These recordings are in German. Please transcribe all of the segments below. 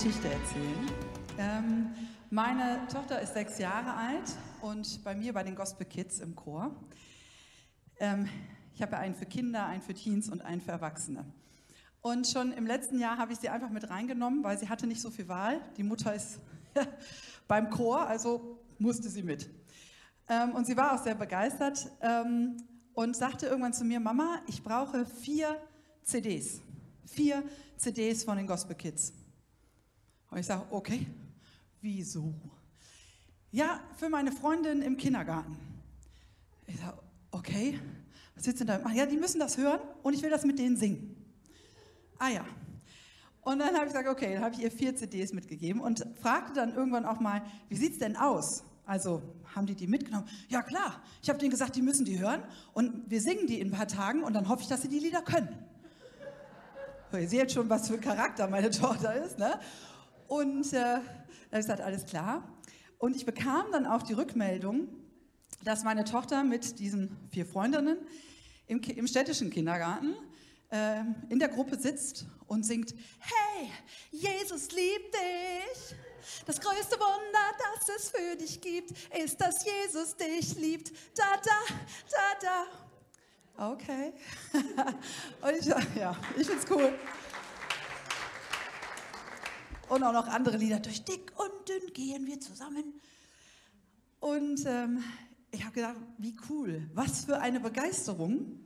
Geschichte erzählen. Ähm, meine Tochter ist sechs Jahre alt und bei mir bei den Gospel Kids im Chor. Ähm, ich habe einen für Kinder, einen für Teens und einen für Erwachsene. Und schon im letzten Jahr habe ich sie einfach mit reingenommen, weil sie hatte nicht so viel Wahl. Die Mutter ist beim Chor, also musste sie mit. Ähm, und sie war auch sehr begeistert ähm, und sagte irgendwann zu mir, Mama, ich brauche vier CDs. Vier CDs von den Gospel Kids. Und ich sage, okay, wieso? Ja, für meine Freundin im Kindergarten. Ich sage, okay, was willst du denn da? Ja, die müssen das hören und ich will das mit denen singen. Ah ja. Und dann habe ich gesagt, okay, dann habe ich ihr vier CDs mitgegeben und fragte dann irgendwann auch mal, wie sieht es denn aus? Also haben die die mitgenommen? Ja klar, ich habe denen gesagt, die müssen die hören und wir singen die in ein paar Tagen und dann hoffe ich, dass sie die Lieder können. Ihr seht schon, was für ein Charakter meine Tochter ist. Ne? Und äh, dann habe alles klar. Und ich bekam dann auch die Rückmeldung, dass meine Tochter mit diesen vier Freundinnen im, im städtischen Kindergarten äh, in der Gruppe sitzt und singt, hey, Jesus liebt dich. Das größte Wunder, das es für dich gibt, ist, dass Jesus dich liebt. Da, da, da, da. Okay. und ich, ja, ich finde es cool. Und auch noch andere Lieder. Durch dick und dünn gehen wir zusammen. Und ähm, ich habe gedacht, wie cool, was für eine Begeisterung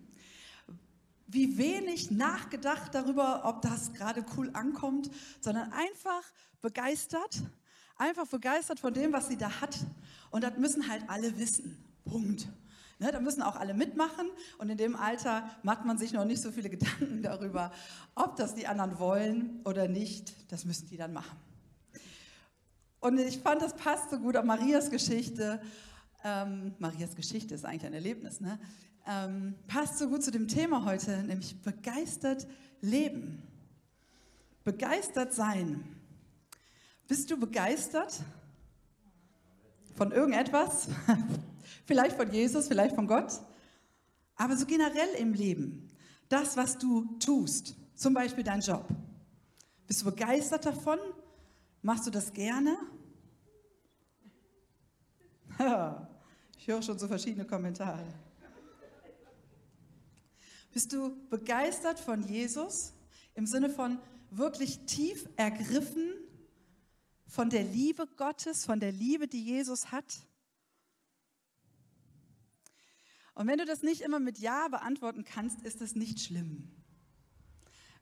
wie wenig nachgedacht darüber, ob das gerade cool ankommt, sondern einfach begeistert, einfach begeistert von dem, was sie da hat. Und das müssen halt alle wissen. Punkt. Ne, da müssen auch alle mitmachen und in dem Alter macht man sich noch nicht so viele Gedanken darüber, ob das die anderen wollen oder nicht. Das müssen die dann machen. Und ich fand, das passt so gut auf Marias Geschichte. Ähm, Marias Geschichte ist eigentlich ein Erlebnis, ne? ähm, passt so gut zu dem Thema heute, nämlich begeistert leben. Begeistert sein. Bist du begeistert von irgendetwas? vielleicht von Jesus, vielleicht von Gott, aber so generell im Leben. Das, was du tust, zum Beispiel dein Job. Bist du begeistert davon? Machst du das gerne? Ich höre schon so verschiedene Kommentare. Bist du begeistert von Jesus im Sinne von wirklich tief ergriffen von der Liebe Gottes, von der Liebe, die Jesus hat? Und wenn du das nicht immer mit Ja beantworten kannst, ist es nicht schlimm.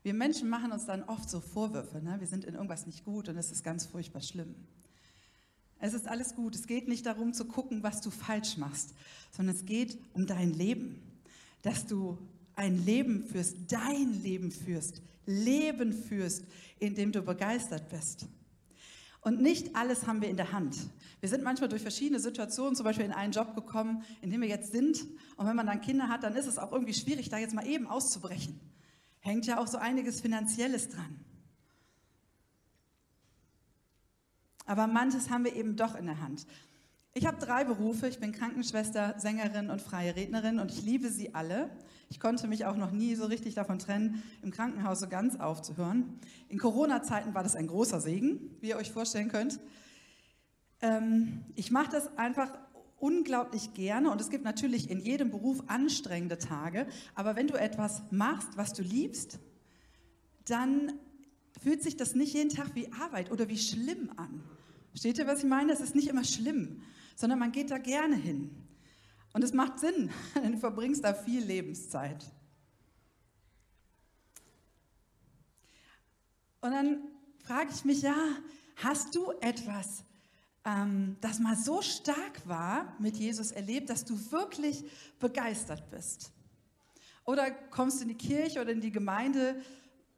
Wir Menschen machen uns dann oft so Vorwürfe, ne? wir sind in irgendwas nicht gut und es ist ganz furchtbar schlimm. Es ist alles gut. Es geht nicht darum zu gucken, was du falsch machst, sondern es geht um dein Leben, dass du ein Leben führst, dein Leben führst, Leben führst, in dem du begeistert bist. Und nicht alles haben wir in der Hand. Wir sind manchmal durch verschiedene Situationen, zum Beispiel in einen Job gekommen, in dem wir jetzt sind. Und wenn man dann Kinder hat, dann ist es auch irgendwie schwierig, da jetzt mal eben auszubrechen. Hängt ja auch so einiges Finanzielles dran. Aber manches haben wir eben doch in der Hand. Ich habe drei Berufe. Ich bin Krankenschwester, Sängerin und freie Rednerin und ich liebe sie alle. Ich konnte mich auch noch nie so richtig davon trennen, im Krankenhaus so ganz aufzuhören. In Corona-Zeiten war das ein großer Segen, wie ihr euch vorstellen könnt. Ähm, ich mache das einfach unglaublich gerne und es gibt natürlich in jedem Beruf anstrengende Tage, aber wenn du etwas machst, was du liebst, dann fühlt sich das nicht jeden Tag wie Arbeit oder wie schlimm an. Steht ihr, was ich meine? Es ist nicht immer schlimm sondern man geht da gerne hin. Und es macht Sinn, denn du verbringst da viel Lebenszeit. Und dann frage ich mich, ja, hast du etwas, ähm, das mal so stark war, mit Jesus erlebt, dass du wirklich begeistert bist? Oder kommst du in die Kirche oder in die Gemeinde,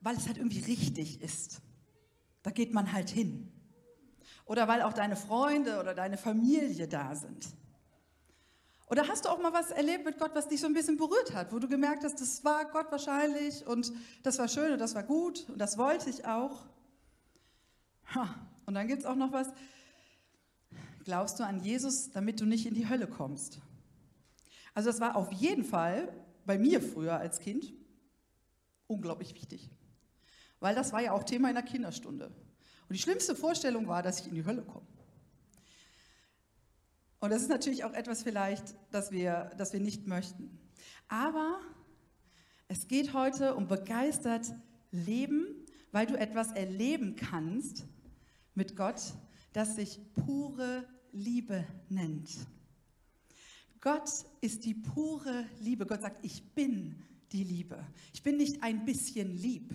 weil es halt irgendwie richtig ist? Da geht man halt hin. Oder weil auch deine Freunde oder deine Familie da sind. Oder hast du auch mal was erlebt mit Gott, was dich so ein bisschen berührt hat, wo du gemerkt hast, das war Gott wahrscheinlich und das war schön und das war gut und das wollte ich auch. Und dann gibt es auch noch was, glaubst du an Jesus, damit du nicht in die Hölle kommst? Also das war auf jeden Fall bei mir früher als Kind unglaublich wichtig, weil das war ja auch Thema in der Kinderstunde. Und die schlimmste Vorstellung war, dass ich in die Hölle komme. Und das ist natürlich auch etwas vielleicht, das wir, das wir nicht möchten. Aber es geht heute um begeistert Leben, weil du etwas erleben kannst mit Gott, das sich pure Liebe nennt. Gott ist die pure Liebe. Gott sagt, ich bin die Liebe. Ich bin nicht ein bisschen lieb.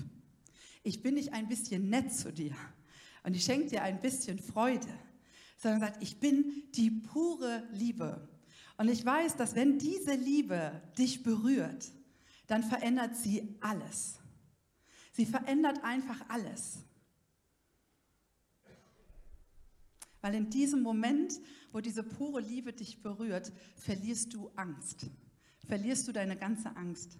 Ich bin nicht ein bisschen nett zu dir. Und ich schenke dir ein bisschen Freude. Sondern sagt, ich bin die pure Liebe. Und ich weiß, dass wenn diese Liebe dich berührt, dann verändert sie alles. Sie verändert einfach alles. Weil in diesem Moment, wo diese pure Liebe dich berührt, verlierst du Angst. Verlierst du deine ganze Angst.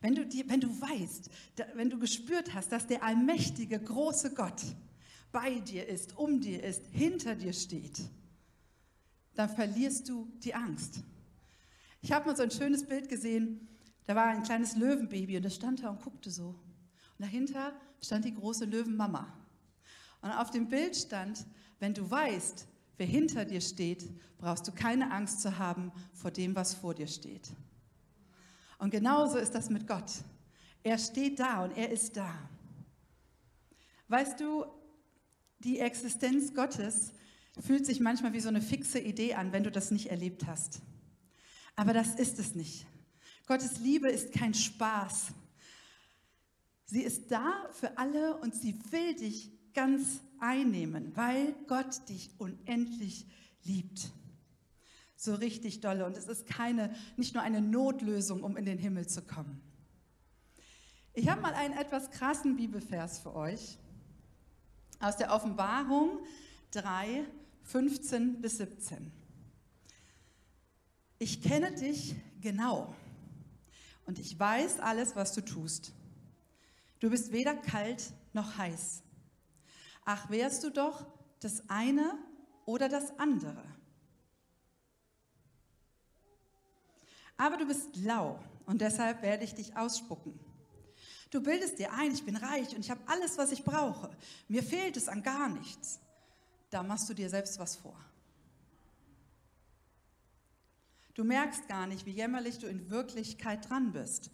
Wenn du, die, wenn du weißt, wenn du gespürt hast, dass der allmächtige, große Gott bei dir ist, um dir ist, hinter dir steht, dann verlierst du die Angst. Ich habe mal so ein schönes Bild gesehen, da war ein kleines Löwenbaby und das stand da und guckte so. Und dahinter stand die große Löwenmama. Und auf dem Bild stand, wenn du weißt, wer hinter dir steht, brauchst du keine Angst zu haben vor dem, was vor dir steht. Und genauso ist das mit Gott. Er steht da und er ist da. Weißt du, die Existenz Gottes fühlt sich manchmal wie so eine fixe Idee an, wenn du das nicht erlebt hast. Aber das ist es nicht. Gottes Liebe ist kein Spaß. Sie ist da für alle und sie will dich ganz einnehmen, weil Gott dich unendlich liebt. So richtig dolle. Und es ist keine, nicht nur eine Notlösung, um in den Himmel zu kommen. Ich habe mal einen etwas krassen Bibelvers für euch aus der Offenbarung 3, 15 bis 17. Ich kenne dich genau und ich weiß alles, was du tust. Du bist weder kalt noch heiß. Ach, wärst du doch das eine oder das andere. Aber du bist lau und deshalb werde ich dich ausspucken. Du bildest dir ein, ich bin reich und ich habe alles, was ich brauche. Mir fehlt es an gar nichts. Da machst du dir selbst was vor. Du merkst gar nicht, wie jämmerlich du in Wirklichkeit dran bist.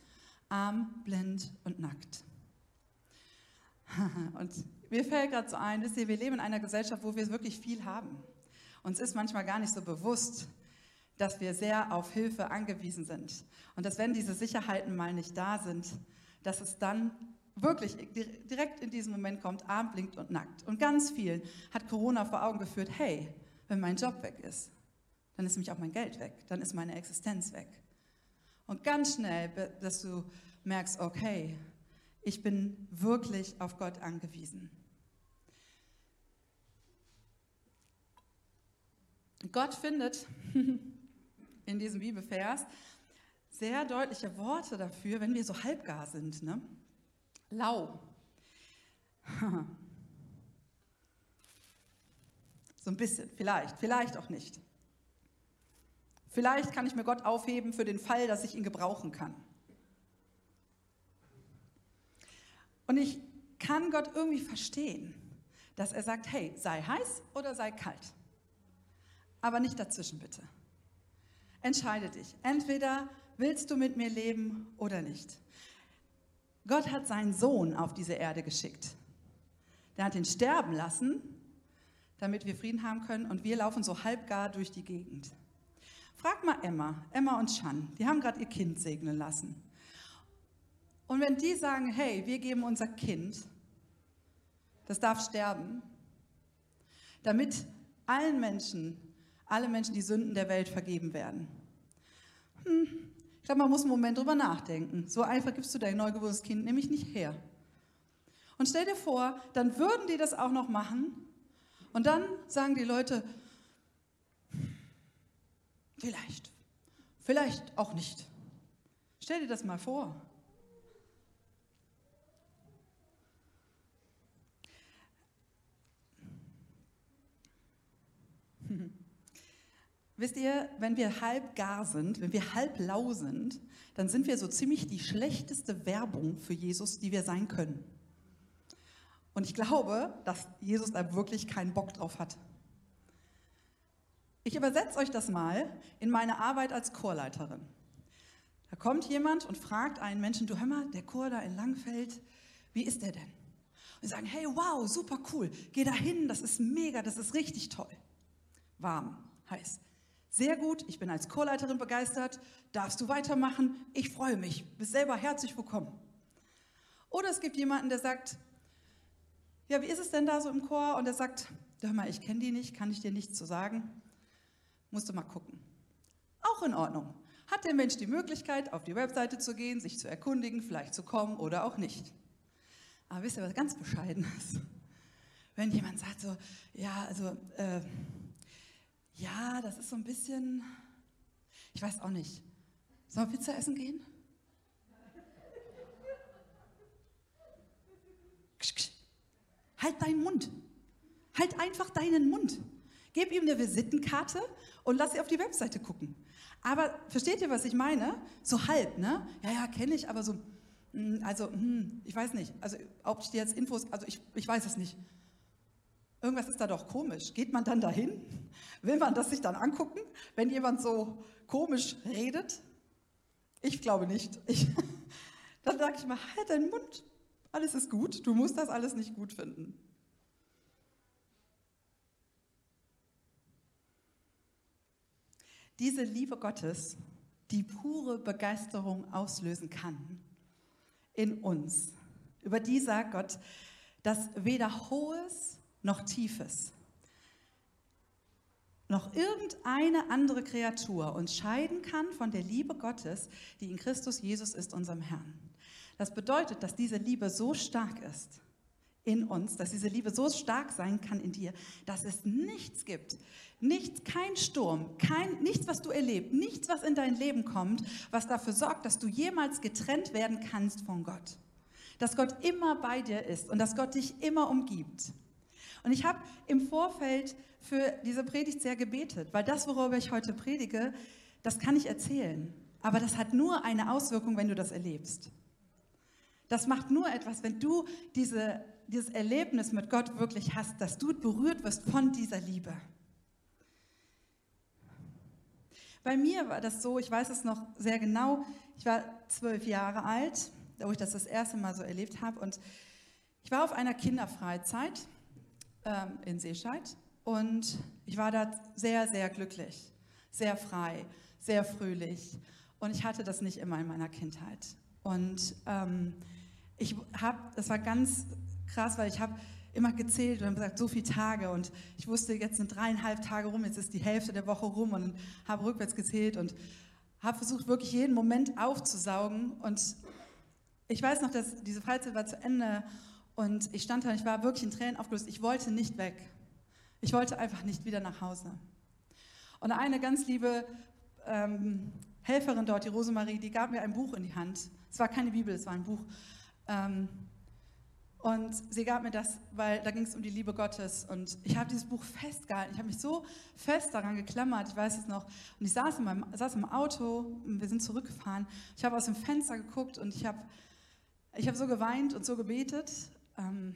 Arm, blind und nackt. Und mir fällt gerade so ein, wisst ihr, wir leben in einer Gesellschaft, wo wir wirklich viel haben. Uns ist manchmal gar nicht so bewusst, dass wir sehr auf Hilfe angewiesen sind. Und dass wenn diese Sicherheiten mal nicht da sind, dass es dann wirklich direkt in diesem Moment kommt, arm, blinkt und nackt. Und ganz vielen hat Corona vor Augen geführt, hey, wenn mein Job weg ist, dann ist nämlich auch mein Geld weg, dann ist meine Existenz weg. Und ganz schnell, dass du merkst, okay, ich bin wirklich auf Gott angewiesen. Gott findet in diesem Bibelvers sehr deutliche Worte dafür, wenn wir so halbgar sind. Ne? Lau. so ein bisschen, vielleicht, vielleicht auch nicht. Vielleicht kann ich mir Gott aufheben für den Fall, dass ich ihn gebrauchen kann. Und ich kann Gott irgendwie verstehen, dass er sagt, hey, sei heiß oder sei kalt. Aber nicht dazwischen bitte. Entscheide dich. Entweder willst du mit mir leben oder nicht. Gott hat seinen Sohn auf diese Erde geschickt. Der hat ihn sterben lassen, damit wir Frieden haben können und wir laufen so halbgar durch die Gegend. Frag mal Emma, Emma und Chan, die haben gerade ihr Kind segnen lassen. Und wenn die sagen, hey, wir geben unser Kind, das darf sterben, damit allen Menschen, alle Menschen die Sünden der Welt vergeben werden. Hm, ich glaube, man muss einen Moment drüber nachdenken. So einfach gibst du dein neugeborenes Kind nämlich nicht her. Und stell dir vor, dann würden die das auch noch machen und dann sagen die Leute, vielleicht, vielleicht auch nicht. Stell dir das mal vor. Wisst ihr, wenn wir halb gar sind, wenn wir halb lau sind, dann sind wir so ziemlich die schlechteste Werbung für Jesus, die wir sein können. Und ich glaube, dass Jesus da wirklich keinen Bock drauf hat. Ich übersetze euch das mal in meine Arbeit als Chorleiterin. Da kommt jemand und fragt einen Menschen, du hör mal, der Chor da in Langfeld, wie ist der denn? Und sie sagen, hey, wow, super cool, geh da hin, das ist mega, das ist richtig toll. Warm, heiß. Sehr gut, ich bin als Chorleiterin begeistert, darfst du weitermachen, ich freue mich, bist selber herzlich willkommen. Oder es gibt jemanden, der sagt, ja, wie ist es denn da so im Chor? Und er sagt, hör mal, ich kenne die nicht, kann ich dir nichts zu sagen. Musst du mal gucken. Auch in Ordnung. Hat der Mensch die Möglichkeit, auf die Webseite zu gehen, sich zu erkundigen, vielleicht zu kommen oder auch nicht. Aber wisst ihr, was ganz Bescheidenes? Wenn jemand sagt so, ja, also, äh, ja, das ist so ein bisschen, ich weiß auch nicht. Sollen wir Pizza essen gehen? Halt deinen Mund. Halt einfach deinen Mund. Gib ihm eine Visitenkarte und lass sie auf die Webseite gucken. Aber versteht ihr, was ich meine? So halb, ne? Ja, ja, kenne ich, aber so, hm, also, hm, ich weiß nicht. Also, ob ich dir jetzt Infos, also ich, ich weiß es nicht. Irgendwas ist da doch komisch. Geht man dann dahin? Will man das sich dann angucken, wenn jemand so komisch redet? Ich glaube nicht. Ich, dann sage ich mal, halt deinen Mund. Alles ist gut. Du musst das alles nicht gut finden. diese Liebe Gottes, die pure Begeisterung auslösen kann in uns. Über die sagt Gott, dass weder hohes noch tiefes, noch irgendeine andere Kreatur uns scheiden kann von der Liebe Gottes, die in Christus Jesus ist, unserem Herrn. Das bedeutet, dass diese Liebe so stark ist, in uns, dass diese Liebe so stark sein kann in dir, dass es nichts gibt, nichts, kein Sturm, kein, nichts, was du erlebst, nichts, was in dein Leben kommt, was dafür sorgt, dass du jemals getrennt werden kannst von Gott. Dass Gott immer bei dir ist und dass Gott dich immer umgibt. Und ich habe im Vorfeld für diese Predigt sehr gebetet, weil das, worüber ich heute predige, das kann ich erzählen. Aber das hat nur eine Auswirkung, wenn du das erlebst. Das macht nur etwas, wenn du diese dieses Erlebnis mit Gott wirklich hast, dass du berührt wirst von dieser Liebe. Bei mir war das so, ich weiß es noch sehr genau, ich war zwölf Jahre alt, wo ich das das erste Mal so erlebt habe und ich war auf einer Kinderfreizeit ähm, in Seescheid. Und ich war da sehr, sehr glücklich, sehr frei, sehr fröhlich. Und ich hatte das nicht immer in meiner Kindheit. Und ähm, ich habe, das war ganz krass, weil ich habe immer gezählt und gesagt, so viele Tage. Und ich wusste, jetzt sind dreieinhalb Tage rum, jetzt ist die Hälfte der Woche rum und habe rückwärts gezählt und habe versucht, wirklich jeden Moment aufzusaugen. Und ich weiß noch, dass diese Freizeit war zu Ende und ich stand da und ich war wirklich in Tränen aufgelöst. Ich wollte nicht weg. Ich wollte einfach nicht wieder nach Hause. Und eine ganz liebe ähm, Helferin dort, die Rosemarie, die gab mir ein Buch in die Hand. Es war keine Bibel, es war ein Buch. Ähm, und sie gab mir das, weil da ging es um die Liebe Gottes. Und ich habe dieses Buch festgehalten. Ich habe mich so fest daran geklammert, ich weiß es noch. Und ich saß, in meinem, saß im Auto, und wir sind zurückgefahren. Ich habe aus dem Fenster geguckt und ich habe ich hab so geweint und so gebetet. Ähm,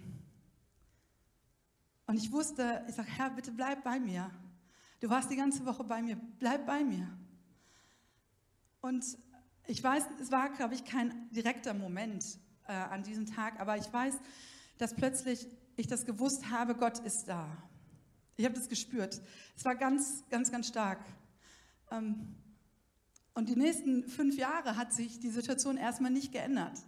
und ich wusste, ich sage, Herr, bitte bleib bei mir. Du warst die ganze Woche bei mir, bleib bei mir. Und ich weiß, es war, glaube ich, kein direkter Moment, äh, an diesem Tag, aber ich weiß, dass plötzlich ich das gewusst habe, Gott ist da. Ich habe das gespürt. Es war ganz, ganz, ganz stark. Ähm, und die nächsten fünf Jahre hat sich die Situation erstmal nicht geändert.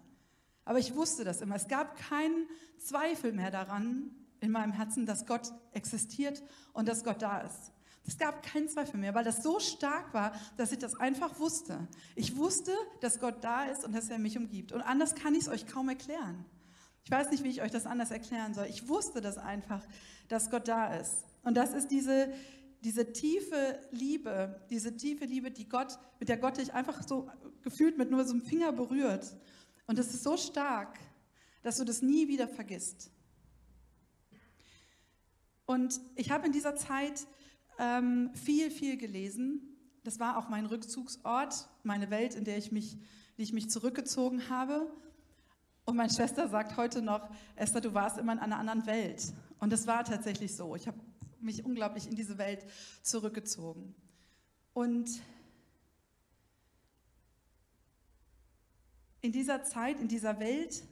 Aber ich wusste das immer. Es gab keinen Zweifel mehr daran in meinem Herzen, dass Gott existiert und dass Gott da ist. Es gab keinen Zweifel mehr, weil das so stark war, dass ich das einfach wusste. Ich wusste, dass Gott da ist und dass er mich umgibt. Und anders kann ich es euch kaum erklären. Ich weiß nicht, wie ich euch das anders erklären soll. Ich wusste das einfach, dass Gott da ist. Und das ist diese, diese tiefe Liebe, diese tiefe Liebe, die Gott, mit der Gott dich einfach so gefühlt mit nur so einem Finger berührt. Und das ist so stark, dass du das nie wieder vergisst. Und ich habe in dieser Zeit ähm, viel, viel gelesen. Das war auch mein Rückzugsort, meine Welt, in der ich mich, die ich mich zurückgezogen habe. Und meine Schwester sagt heute noch, Esther, du warst immer in einer anderen Welt. Und es war tatsächlich so. Ich habe mich unglaublich in diese Welt zurückgezogen. Und in dieser Zeit, in dieser Welt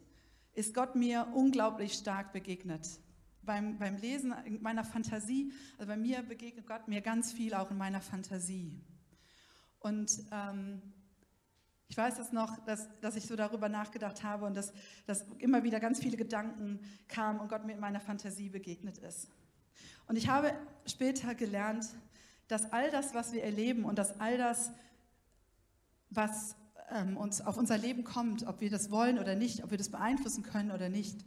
ist Gott mir unglaublich stark begegnet. Beim, beim Lesen in meiner Fantasie, also bei mir begegnet Gott mir ganz viel auch in meiner Fantasie. Und ähm, ich weiß es noch, dass, dass ich so darüber nachgedacht habe und dass, dass immer wieder ganz viele Gedanken kamen und Gott mir in meiner Fantasie begegnet ist. Und ich habe später gelernt, dass all das, was wir erleben und dass all das, was ähm, uns auf unser Leben kommt, ob wir das wollen oder nicht, ob wir das beeinflussen können oder nicht,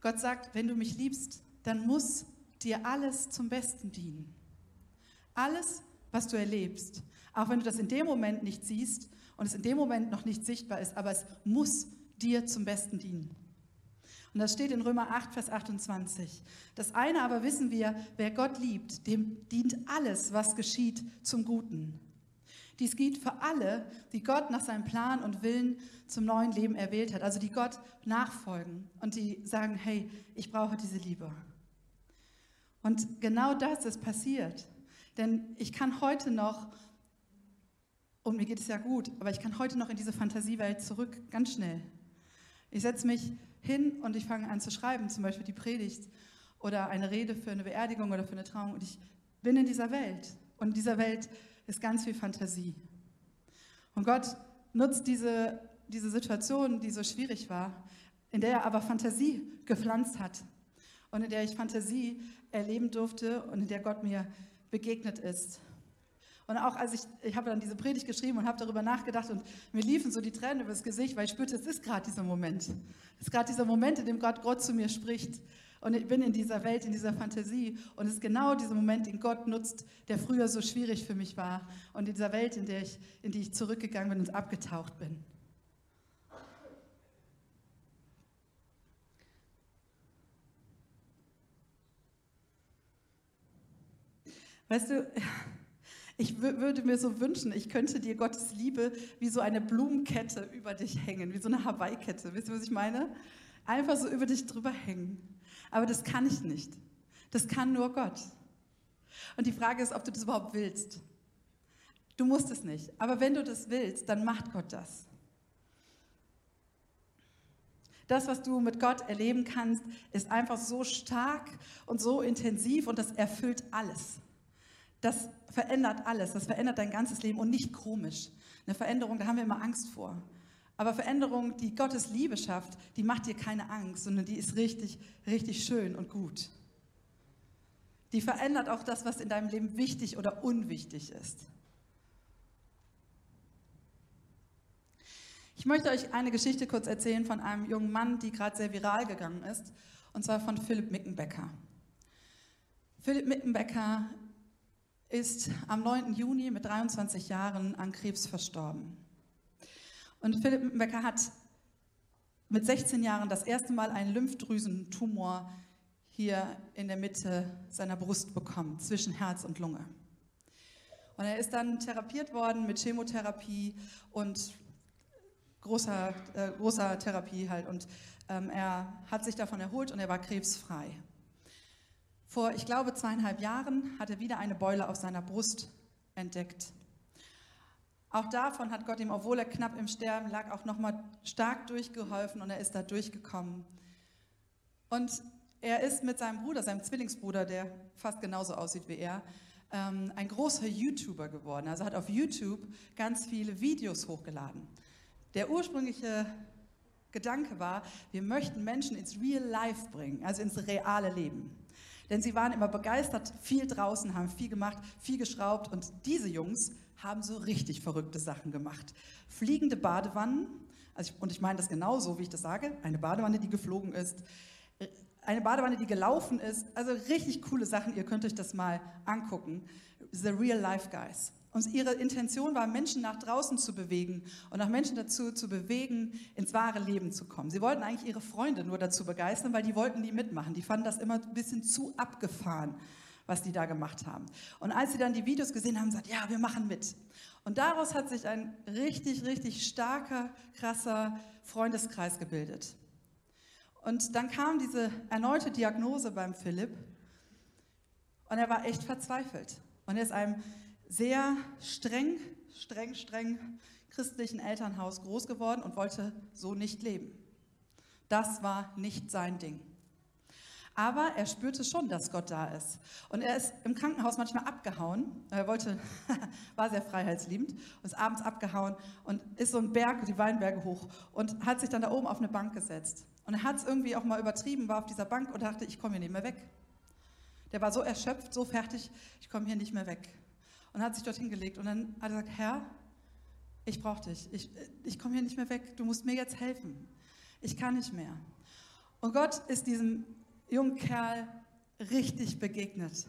Gott sagt, wenn du mich liebst, dann muss dir alles zum Besten dienen. Alles, was du erlebst, auch wenn du das in dem Moment nicht siehst und es in dem Moment noch nicht sichtbar ist, aber es muss dir zum Besten dienen. Und das steht in Römer 8, Vers 28. Das eine aber wissen wir, wer Gott liebt, dem dient alles, was geschieht, zum Guten. Dies gilt für alle, die Gott nach seinem Plan und Willen zum neuen Leben erwählt hat, also die Gott nachfolgen und die sagen, hey, ich brauche diese Liebe. Und genau das ist passiert. Denn ich kann heute noch und mir geht es ja gut, aber ich kann heute noch in diese Fantasiewelt zurück, ganz schnell. Ich setze mich hin und ich fange an zu schreiben, zum Beispiel die Predigt oder eine Rede für eine Beerdigung oder für eine Trauung. Und ich bin in dieser Welt. Und in dieser Welt ist ganz viel Fantasie. Und Gott nutzt diese, diese Situation, die so schwierig war, in der er aber Fantasie gepflanzt hat und in der ich Fantasie erleben durfte und in der Gott mir begegnet ist. Und auch als ich, ich habe dann diese Predigt geschrieben und habe darüber nachgedacht und mir liefen so die Tränen übers Gesicht, weil ich spürte, es ist gerade dieser Moment. Es ist gerade dieser Moment, in dem Gott, Gott zu mir spricht. Und ich bin in dieser Welt, in dieser Fantasie. Und es ist genau dieser Moment, den Gott nutzt, der früher so schwierig für mich war. Und in dieser Welt, in, der ich, in die ich zurückgegangen bin und abgetaucht bin. Weißt du, ich würde mir so wünschen, ich könnte dir Gottes Liebe wie so eine Blumenkette über dich hängen, wie so eine Hawaii-Kette. Wisst ihr, was ich meine? Einfach so über dich drüber hängen. Aber das kann ich nicht. Das kann nur Gott. Und die Frage ist, ob du das überhaupt willst. Du musst es nicht. Aber wenn du das willst, dann macht Gott das. Das, was du mit Gott erleben kannst, ist einfach so stark und so intensiv und das erfüllt alles. Das verändert alles, das verändert dein ganzes Leben und nicht komisch. Eine Veränderung, da haben wir immer Angst vor. Aber Veränderung, die Gottes Liebe schafft, die macht dir keine Angst, sondern die ist richtig, richtig schön und gut. Die verändert auch das, was in deinem Leben wichtig oder unwichtig ist. Ich möchte euch eine Geschichte kurz erzählen von einem jungen Mann, die gerade sehr viral gegangen ist, und zwar von Philipp Mickenbecker. Philipp Mickenbecker ist am 9. Juni mit 23 Jahren an Krebs verstorben. Und Philipp Becker hat mit 16 Jahren das erste Mal einen Lymphdrüsentumor hier in der Mitte seiner Brust bekommen, zwischen Herz und Lunge. Und er ist dann therapiert worden mit Chemotherapie und großer, äh, großer Therapie halt. Und ähm, er hat sich davon erholt und er war krebsfrei. Vor, ich glaube, zweieinhalb Jahren hat er wieder eine Beule auf seiner Brust entdeckt. Auch davon hat Gott ihm, obwohl er knapp im Sterben lag, auch nochmal stark durchgeholfen und er ist da durchgekommen. Und er ist mit seinem Bruder, seinem Zwillingsbruder, der fast genauso aussieht wie er, ähm, ein großer YouTuber geworden. Also hat auf YouTube ganz viele Videos hochgeladen. Der ursprüngliche Gedanke war, wir möchten Menschen ins Real Life bringen, also ins reale Leben. Denn sie waren immer begeistert, viel draußen, haben viel gemacht, viel geschraubt. Und diese Jungs haben so richtig verrückte Sachen gemacht. Fliegende Badewannen, also ich, und ich meine das genauso, wie ich das sage, eine Badewanne, die geflogen ist, äh, eine Badewanne, die gelaufen ist. Also richtig coole Sachen, ihr könnt euch das mal angucken. The Real Life Guys. Und ihre Intention war, Menschen nach draußen zu bewegen und auch Menschen dazu zu bewegen, ins wahre Leben zu kommen. Sie wollten eigentlich ihre Freunde nur dazu begeistern, weil die wollten die mitmachen. Die fanden das immer ein bisschen zu abgefahren, was die da gemacht haben. Und als sie dann die Videos gesehen haben, gesagt, ja, wir machen mit. Und daraus hat sich ein richtig, richtig starker, krasser Freundeskreis gebildet. Und dann kam diese erneute Diagnose beim Philipp und er war echt verzweifelt. Und er ist einem sehr streng, streng, streng christlichen Elternhaus groß geworden und wollte so nicht leben. Das war nicht sein Ding. Aber er spürte schon, dass Gott da ist. Und er ist im Krankenhaus manchmal abgehauen. Er wollte, war sehr freiheitsliebend und ist abends abgehauen und ist so ein Berg, die Weinberge hoch und hat sich dann da oben auf eine Bank gesetzt. Und er hat es irgendwie auch mal übertrieben, war auf dieser Bank und dachte, ich komme hier nicht mehr weg. Der war so erschöpft, so fertig, ich komme hier nicht mehr weg. Und hat sich dort hingelegt und dann hat er gesagt, Herr, ich brauche dich, ich, ich komme hier nicht mehr weg, du musst mir jetzt helfen. Ich kann nicht mehr. Und Gott ist diesem jungen Kerl richtig begegnet.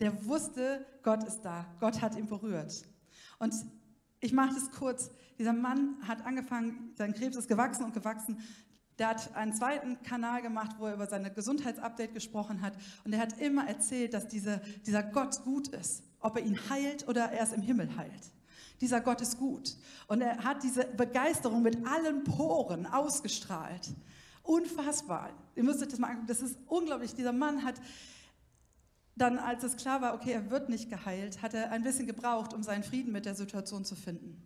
Der wusste, Gott ist da, Gott hat ihn berührt. Und ich mache das kurz. Dieser Mann hat angefangen, sein Krebs ist gewachsen und gewachsen. Der hat einen zweiten Kanal gemacht, wo er über seine Gesundheitsupdate gesprochen hat. Und er hat immer erzählt, dass diese, dieser Gott gut ist. Ob er ihn heilt oder er es im Himmel heilt. Dieser Gott ist gut. Und er hat diese Begeisterung mit allen Poren ausgestrahlt. Unfassbar. Ihr müsstet das mal angucken. Das ist unglaublich. Dieser Mann hat dann, als es klar war, okay, er wird nicht geheilt, hat er ein bisschen gebraucht, um seinen Frieden mit der Situation zu finden.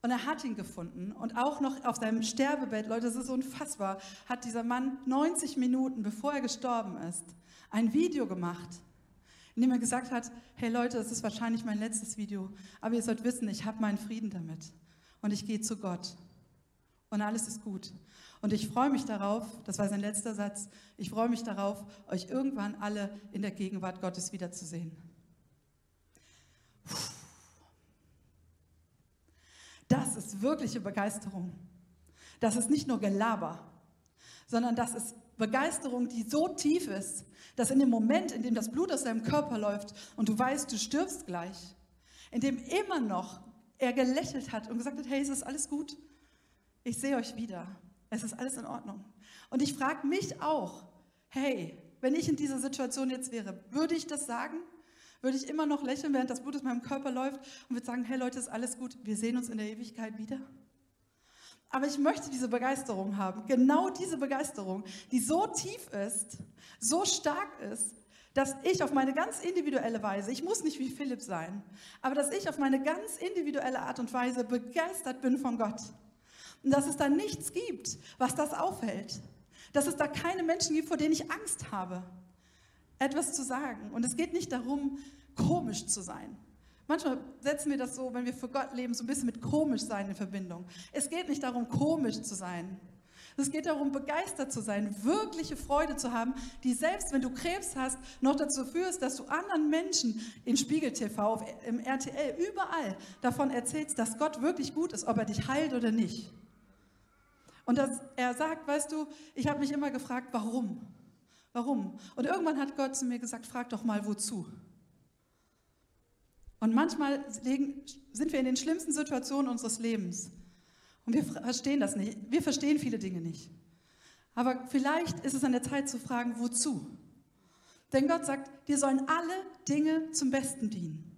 Und er hat ihn gefunden. Und auch noch auf seinem Sterbebett, Leute, das ist unfassbar, hat dieser Mann 90 Minuten, bevor er gestorben ist, ein Video gemacht, in dem er gesagt hat, hey Leute, das ist wahrscheinlich mein letztes Video, aber ihr sollt wissen, ich habe meinen Frieden damit. Und ich gehe zu Gott. Und alles ist gut. Und ich freue mich darauf, das war sein letzter Satz, ich freue mich darauf, euch irgendwann alle in der Gegenwart Gottes wiederzusehen. Das ist wirkliche Begeisterung. Das ist nicht nur Gelaber, sondern das ist Begeisterung, die so tief ist, dass in dem Moment, in dem das Blut aus deinem Körper läuft und du weißt, du stirbst gleich, in dem immer noch er gelächelt hat und gesagt hat, hey, es ist alles gut, ich sehe euch wieder. Es ist alles in Ordnung. Und ich frage mich auch, hey, wenn ich in dieser Situation jetzt wäre, würde ich das sagen? Würde ich immer noch lächeln, während das Blut aus meinem Körper läuft und würde sagen, hey Leute, ist alles gut, wir sehen uns in der Ewigkeit wieder? Aber ich möchte diese Begeisterung haben, genau diese Begeisterung, die so tief ist, so stark ist, dass ich auf meine ganz individuelle Weise, ich muss nicht wie Philipp sein, aber dass ich auf meine ganz individuelle Art und Weise begeistert bin von Gott. Und dass es da nichts gibt, was das aufhält. Dass es da keine Menschen gibt, vor denen ich Angst habe, etwas zu sagen. Und es geht nicht darum, komisch zu sein. Manchmal setzen wir das so, wenn wir für Gott leben, so ein bisschen mit komisch sein in Verbindung. Es geht nicht darum, komisch zu sein. Es geht darum, begeistert zu sein, wirkliche Freude zu haben, die selbst wenn du Krebs hast, noch dazu führst, dass du anderen Menschen in Spiegel TV, im RTL, überall davon erzählst, dass Gott wirklich gut ist, ob er dich heilt oder nicht. Und dass er sagt, weißt du, ich habe mich immer gefragt, warum? Warum? Und irgendwann hat Gott zu mir gesagt, frag doch mal, wozu? Und manchmal sind wir in den schlimmsten Situationen unseres Lebens. Und wir verstehen das nicht. Wir verstehen viele Dinge nicht. Aber vielleicht ist es an der Zeit zu fragen, wozu? Denn Gott sagt, dir sollen alle Dinge zum Besten dienen.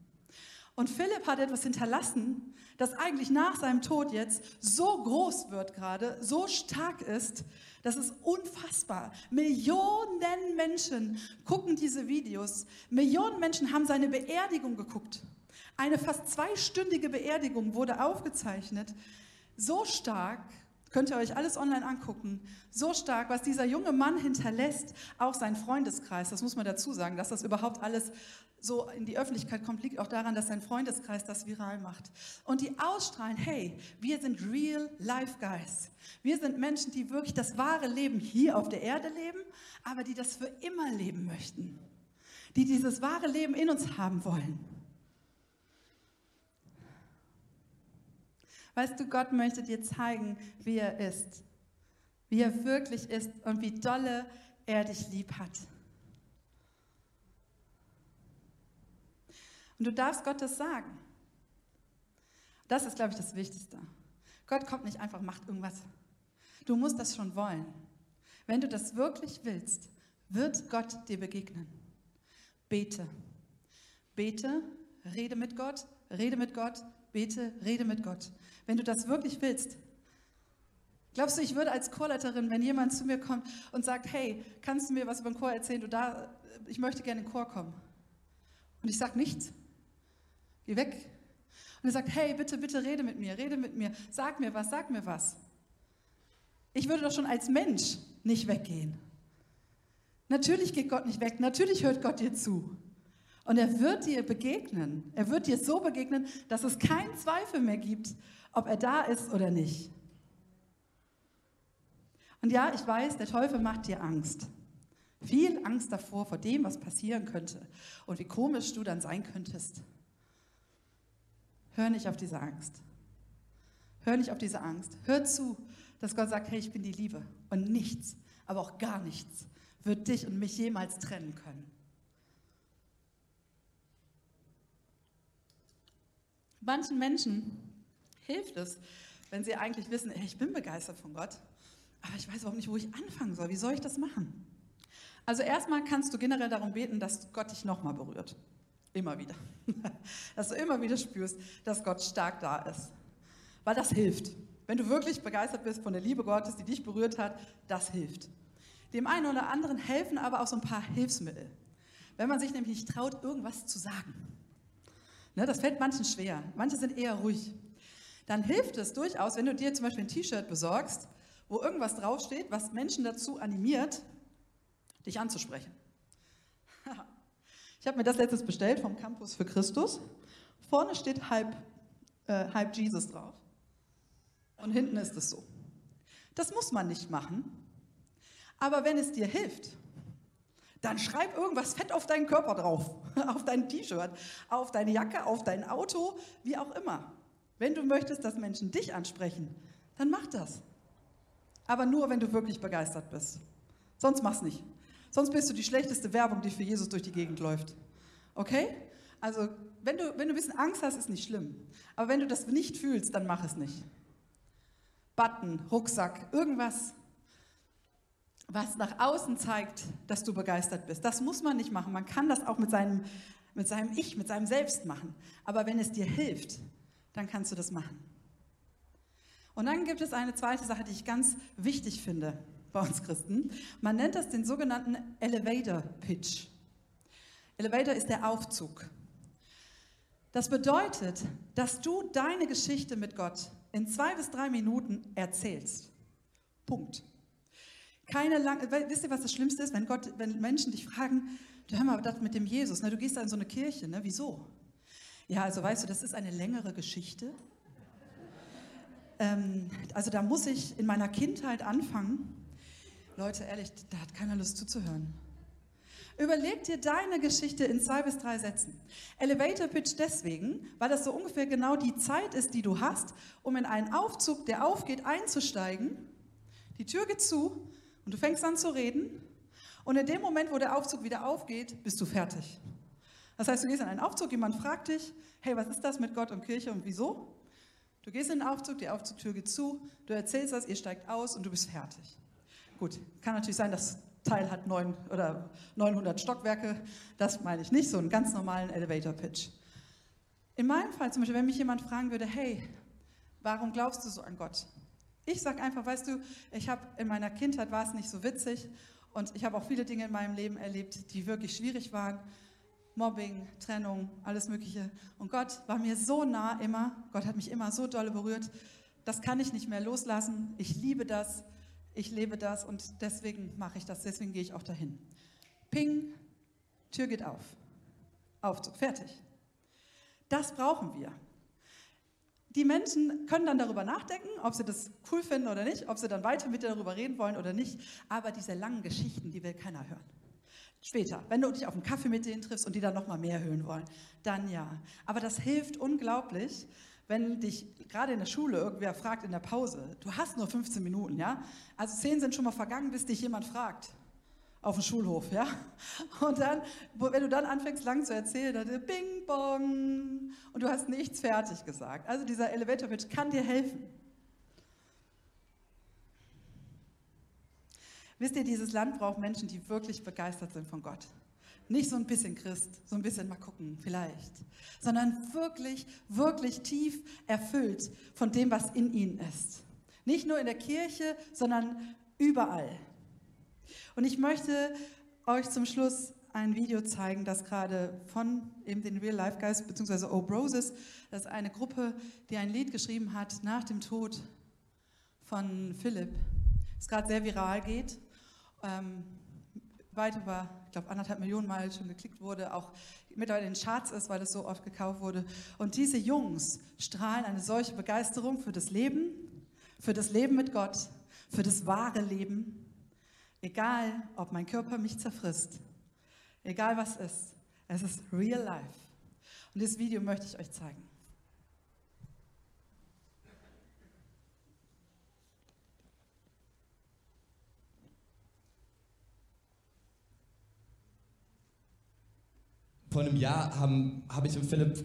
Und Philipp hat etwas hinterlassen, das eigentlich nach seinem Tod jetzt so groß wird gerade, so stark ist, das ist unfassbar. Millionen Menschen gucken diese Videos. Millionen Menschen haben seine Beerdigung geguckt. Eine fast zweistündige Beerdigung wurde aufgezeichnet. So stark, könnt ihr euch alles online angucken, so stark, was dieser junge Mann hinterlässt, auch sein Freundeskreis, das muss man dazu sagen, dass das überhaupt alles so in die Öffentlichkeit kommt, liegt auch daran, dass sein Freundeskreis das viral macht. Und die ausstrahlen, hey, wir sind real life guys. Wir sind Menschen, die wirklich das wahre Leben hier auf der Erde leben, aber die das für immer leben möchten. Die dieses wahre Leben in uns haben wollen. Weißt du, Gott möchte dir zeigen, wie er ist. Wie er wirklich ist und wie dolle er dich lieb hat. Und du darfst Gott das sagen. Das ist, glaube ich, das Wichtigste. Gott kommt nicht einfach, macht irgendwas. Du musst das schon wollen. Wenn du das wirklich willst, wird Gott dir begegnen. bete. Bete, rede mit Gott, rede mit Gott, bete, rede mit Gott. Wenn du das wirklich willst, glaubst du, ich würde als Chorleiterin, wenn jemand zu mir kommt und sagt, hey, kannst du mir was über den Chor erzählen? Du da, ich möchte gerne in den Chor kommen. Und ich sage nichts. Geh weg. Und er sagt, hey, bitte, bitte rede mit mir, rede mit mir, sag mir was, sag mir was. Ich würde doch schon als Mensch nicht weggehen. Natürlich geht Gott nicht weg, natürlich hört Gott dir zu. Und er wird dir begegnen. Er wird dir so begegnen, dass es keinen Zweifel mehr gibt, ob er da ist oder nicht. Und ja, ich weiß, der Teufel macht dir Angst. Viel Angst davor, vor dem, was passieren könnte und wie komisch du dann sein könntest. Hör nicht auf diese Angst. Hör nicht auf diese Angst. Hör zu, dass Gott sagt, hey, ich bin die Liebe. Und nichts, aber auch gar nichts wird dich und mich jemals trennen können. Manchen Menschen hilft es, wenn sie eigentlich wissen, hey, ich bin begeistert von Gott, aber ich weiß überhaupt nicht, wo ich anfangen soll. Wie soll ich das machen? Also erstmal kannst du generell darum beten, dass Gott dich nochmal berührt. Immer wieder. Dass du immer wieder spürst, dass Gott stark da ist. Weil das hilft. Wenn du wirklich begeistert bist von der Liebe Gottes, die dich berührt hat, das hilft. Dem einen oder anderen helfen aber auch so ein paar Hilfsmittel. Wenn man sich nämlich nicht traut, irgendwas zu sagen. Ne, das fällt manchen schwer. Manche sind eher ruhig. Dann hilft es durchaus, wenn du dir zum Beispiel ein T-Shirt besorgst, wo irgendwas draufsteht, was Menschen dazu animiert, dich anzusprechen. Ich habe mir das letztes bestellt vom Campus für Christus. Vorne steht halb, äh, halb Jesus drauf. Und hinten ist es so. Das muss man nicht machen. Aber wenn es dir hilft, dann schreib irgendwas fett auf deinen Körper drauf, auf dein T-Shirt, auf deine Jacke, auf dein Auto, wie auch immer. Wenn du möchtest, dass Menschen dich ansprechen, dann mach das. Aber nur, wenn du wirklich begeistert bist. Sonst mach's nicht. Sonst bist du die schlechteste Werbung, die für Jesus durch die Gegend läuft. Okay? Also, wenn du, wenn du ein bisschen Angst hast, ist nicht schlimm. Aber wenn du das nicht fühlst, dann mach es nicht. Button, Rucksack, irgendwas, was nach außen zeigt, dass du begeistert bist. Das muss man nicht machen. Man kann das auch mit seinem, mit seinem Ich, mit seinem Selbst machen. Aber wenn es dir hilft, dann kannst du das machen. Und dann gibt es eine zweite Sache, die ich ganz wichtig finde bei uns Christen. Man nennt das den sogenannten Elevator Pitch. Elevator ist der Aufzug. Das bedeutet, dass du deine Geschichte mit Gott in zwei bis drei Minuten erzählst. Punkt. Keine lange, wisst ihr, was das Schlimmste ist, wenn, Gott, wenn Menschen dich fragen, du hör mal, das mit dem Jesus, ne, du gehst da in so eine Kirche, ne, wieso? Ja, also weißt du, das ist eine längere Geschichte. Ähm, also da muss ich in meiner Kindheit anfangen Leute, ehrlich, da hat keiner Lust zuzuhören. Überleg dir deine Geschichte in zwei bis drei Sätzen. Elevator Pitch deswegen, weil das so ungefähr genau die Zeit ist, die du hast, um in einen Aufzug, der aufgeht, einzusteigen. Die Tür geht zu und du fängst an zu reden. Und in dem Moment, wo der Aufzug wieder aufgeht, bist du fertig. Das heißt, du gehst in einen Aufzug, jemand fragt dich, hey, was ist das mit Gott und Kirche und wieso? Du gehst in den Aufzug, die Aufzugtür geht zu, du erzählst das, ihr steigt aus und du bist fertig. Gut, kann natürlich sein, das Teil hat neun oder 900 Stockwerke. Das meine ich nicht, so einen ganz normalen Elevator Pitch. In meinem Fall zum Beispiel, wenn mich jemand fragen würde, hey, warum glaubst du so an Gott? Ich sage einfach, weißt du, ich habe in meiner Kindheit war es nicht so witzig und ich habe auch viele Dinge in meinem Leben erlebt, die wirklich schwierig waren. Mobbing, Trennung, alles Mögliche. Und Gott war mir so nah immer. Gott hat mich immer so dolle berührt. Das kann ich nicht mehr loslassen. Ich liebe das ich lebe das und deswegen mache ich das, deswegen gehe ich auch dahin. Ping, Tür geht auf. Aufzug, fertig. Das brauchen wir. Die Menschen können dann darüber nachdenken, ob sie das cool finden oder nicht, ob sie dann weiter mit dir darüber reden wollen oder nicht. Aber diese langen Geschichten, die will keiner hören. Später, wenn du dich auf einen Kaffee mit denen triffst und die dann noch mal mehr hören wollen, dann ja. Aber das hilft unglaublich, wenn dich gerade in der Schule irgendwer fragt in der Pause, du hast nur 15 Minuten, ja? Also 10 sind schon mal vergangen, bis dich jemand fragt auf dem Schulhof, ja? Und dann, wenn du dann anfängst lang zu erzählen, dann bing bong und du hast nichts fertig gesagt. Also dieser Elevator Pitch kann dir helfen. Wisst ihr, dieses Land braucht Menschen, die wirklich begeistert sind von Gott. Nicht so ein bisschen Christ, so ein bisschen mal gucken, vielleicht, sondern wirklich, wirklich tief erfüllt von dem, was in ihnen ist. Nicht nur in der Kirche, sondern überall. Und ich möchte euch zum Schluss ein Video zeigen, das gerade von eben den Real Life Guys bzw. O Broses, das ist eine Gruppe, die ein Lied geschrieben hat nach dem Tod von Philipp, das gerade sehr viral geht, ähm, weit über, ich glaube, anderthalb Millionen Mal schon geklickt wurde, auch mittlerweile in den Charts ist, weil es so oft gekauft wurde. Und diese Jungs strahlen eine solche Begeisterung für das Leben, für das Leben mit Gott, für das wahre Leben Egal, ob mein Körper mich zerfrisst, egal was ist, es ist real life. Und dieses Video möchte ich euch zeigen. Vor einem Jahr habe hab ich und Philipp,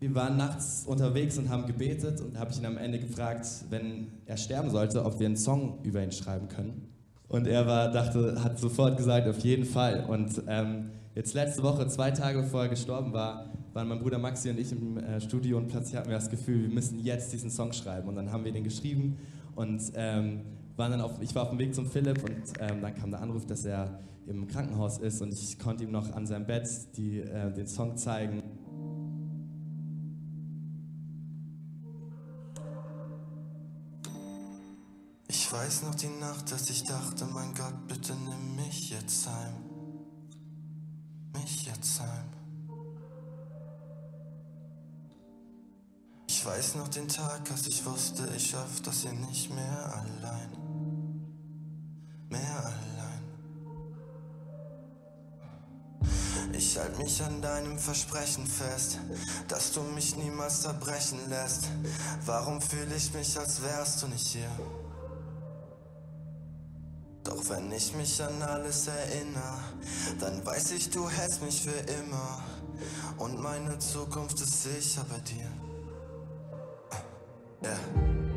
wir waren nachts unterwegs und haben gebetet und habe ich ihn am Ende gefragt, wenn er sterben sollte, ob wir einen Song über ihn schreiben können. Und er war, dachte, hat sofort gesagt, auf jeden Fall. Und ähm, jetzt letzte Woche, zwei Tage bevor er gestorben war, waren mein Bruder Maxi und ich im äh, Studio und plötzlich hatten wir das Gefühl, wir müssen jetzt diesen Song schreiben. Und dann haben wir den geschrieben und ähm, waren dann auf, ich war auf dem Weg zum Philipp und ähm, dann kam der Anruf, dass er im Krankenhaus ist und ich konnte ihm noch an seinem Bett die, äh, den Song zeigen. Weiß noch die Nacht, dass ich dachte, mein Gott, bitte nimm mich jetzt heim. Mich jetzt heim. Ich weiß noch den Tag, als ich wusste, ich schaff das hier nicht mehr allein. Mehr allein. Ich halt mich an deinem Versprechen fest, dass du mich niemals zerbrechen lässt. Warum fühle ich mich, als wärst du nicht hier? Doch wenn ich mich an alles erinnere, dann weiß ich, du hältst mich für immer. Und meine Zukunft ist sicher bei dir. Yeah.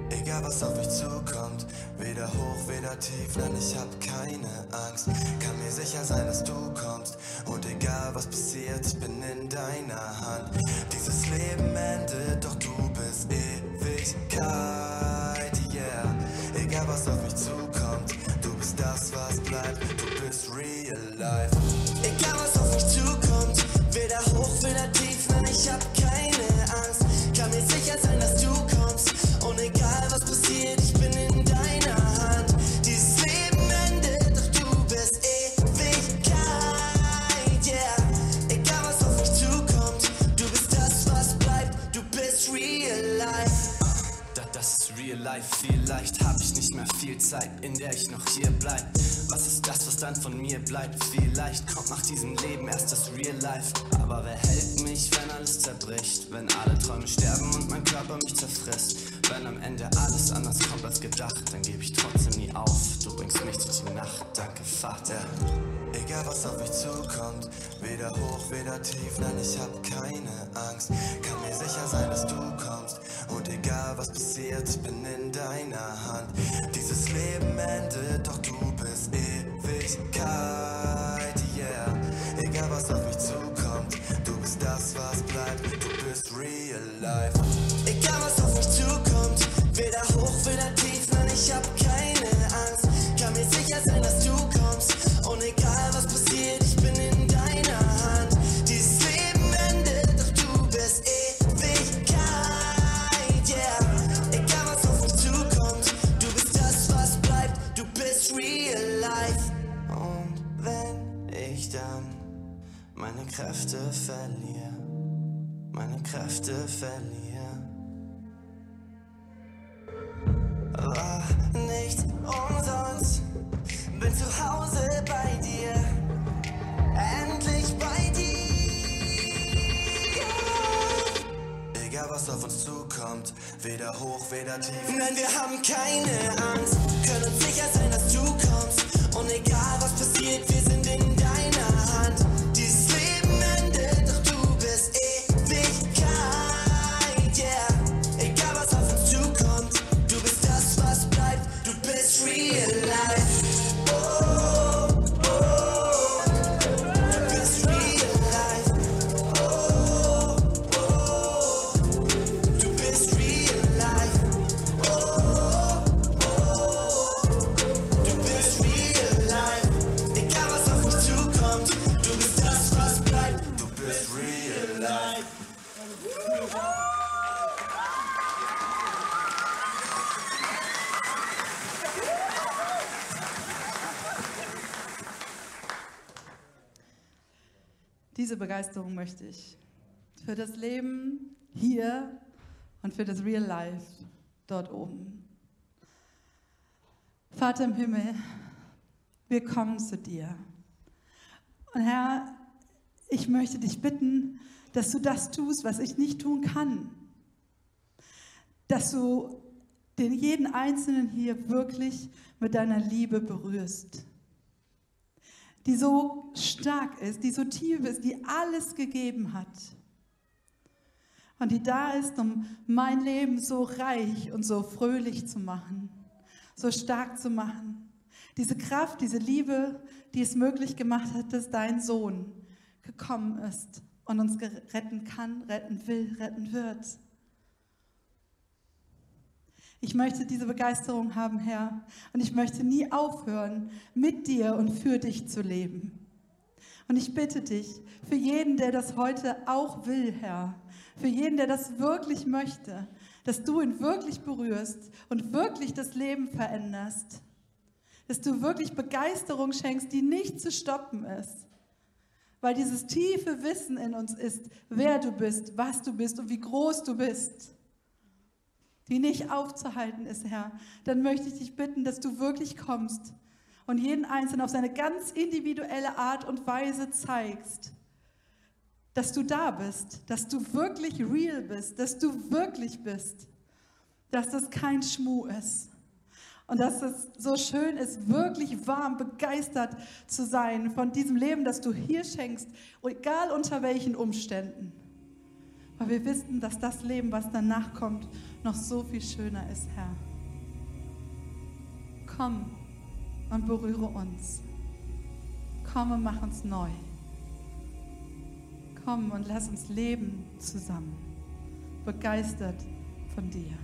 Egal was auf mich zukommt, weder hoch, weder tief, nein, ich hab keine Angst. Kann mir sicher sein, dass du kommst. Und egal was passiert, ich bin in deiner Hand. Dieses Leben endet, doch du bist Ewigkeit, viel Zeit, in der ich noch hier bleib. Was ist das, was dann von mir bleibt? Vielleicht kommt nach diesem Leben erst das real life. Aber wer hält mich, wenn alles zerbricht? Wenn alle Träume sterben und mein Körper mich zerfrisst? Wenn am Ende alles anders kommt als gedacht, dann gebe ich trotzdem nie auf. Du bringst mich durch die Nacht, danke Vater. Egal was auf mich zukommt, weder hoch, weder tief, nein, ich hab keine Angst. Kann mir sicher sein, dass du kommst. Egal was passiert, bin in deiner Hand. Dieses Leben endet, doch du bist Ewigkeit, verliere, meine Kräfte verliere. War nicht umsonst, bin zu Hause bei dir, endlich bei dir. Egal was auf uns zukommt, weder hoch, weder tief. Nein, wir haben keine Angst, können sicher sein, möchte ich. Für das Leben hier und für das Real Life dort oben. Vater im Himmel, wir kommen zu dir. Und Herr, ich möchte dich bitten, dass du das tust, was ich nicht tun kann. Dass du den jeden Einzelnen hier wirklich mit deiner Liebe berührst. Die so stark ist, die so tief ist, die alles gegeben hat. Und die da ist, um mein Leben so reich und so fröhlich zu machen, so stark zu machen. Diese Kraft, diese Liebe, die es möglich gemacht hat, dass dein Sohn gekommen ist und uns retten kann, retten will, retten wird. Ich möchte diese Begeisterung haben, Herr, und ich möchte nie aufhören, mit dir und für dich zu leben. Und ich bitte dich, für jeden, der das heute auch will, Herr, für jeden, der das wirklich möchte, dass du ihn wirklich berührst und wirklich das Leben veränderst, dass du wirklich Begeisterung schenkst, die nicht zu stoppen ist, weil dieses tiefe Wissen in uns ist, wer du bist, was du bist und wie groß du bist die nicht aufzuhalten ist, Herr, dann möchte ich dich bitten, dass du wirklich kommst und jeden Einzelnen auf seine ganz individuelle Art und Weise zeigst, dass du da bist, dass du wirklich real bist, dass du wirklich bist, dass das kein Schmuh ist. Und dass es so schön ist, wirklich warm, begeistert zu sein von diesem Leben, das du hier schenkst, egal unter welchen Umständen. Weil wir wissen, dass das Leben, was danach kommt, noch so viel schöner ist, Herr. Komm und berühre uns. Komm und mach uns neu. Komm und lass uns leben zusammen, begeistert von dir.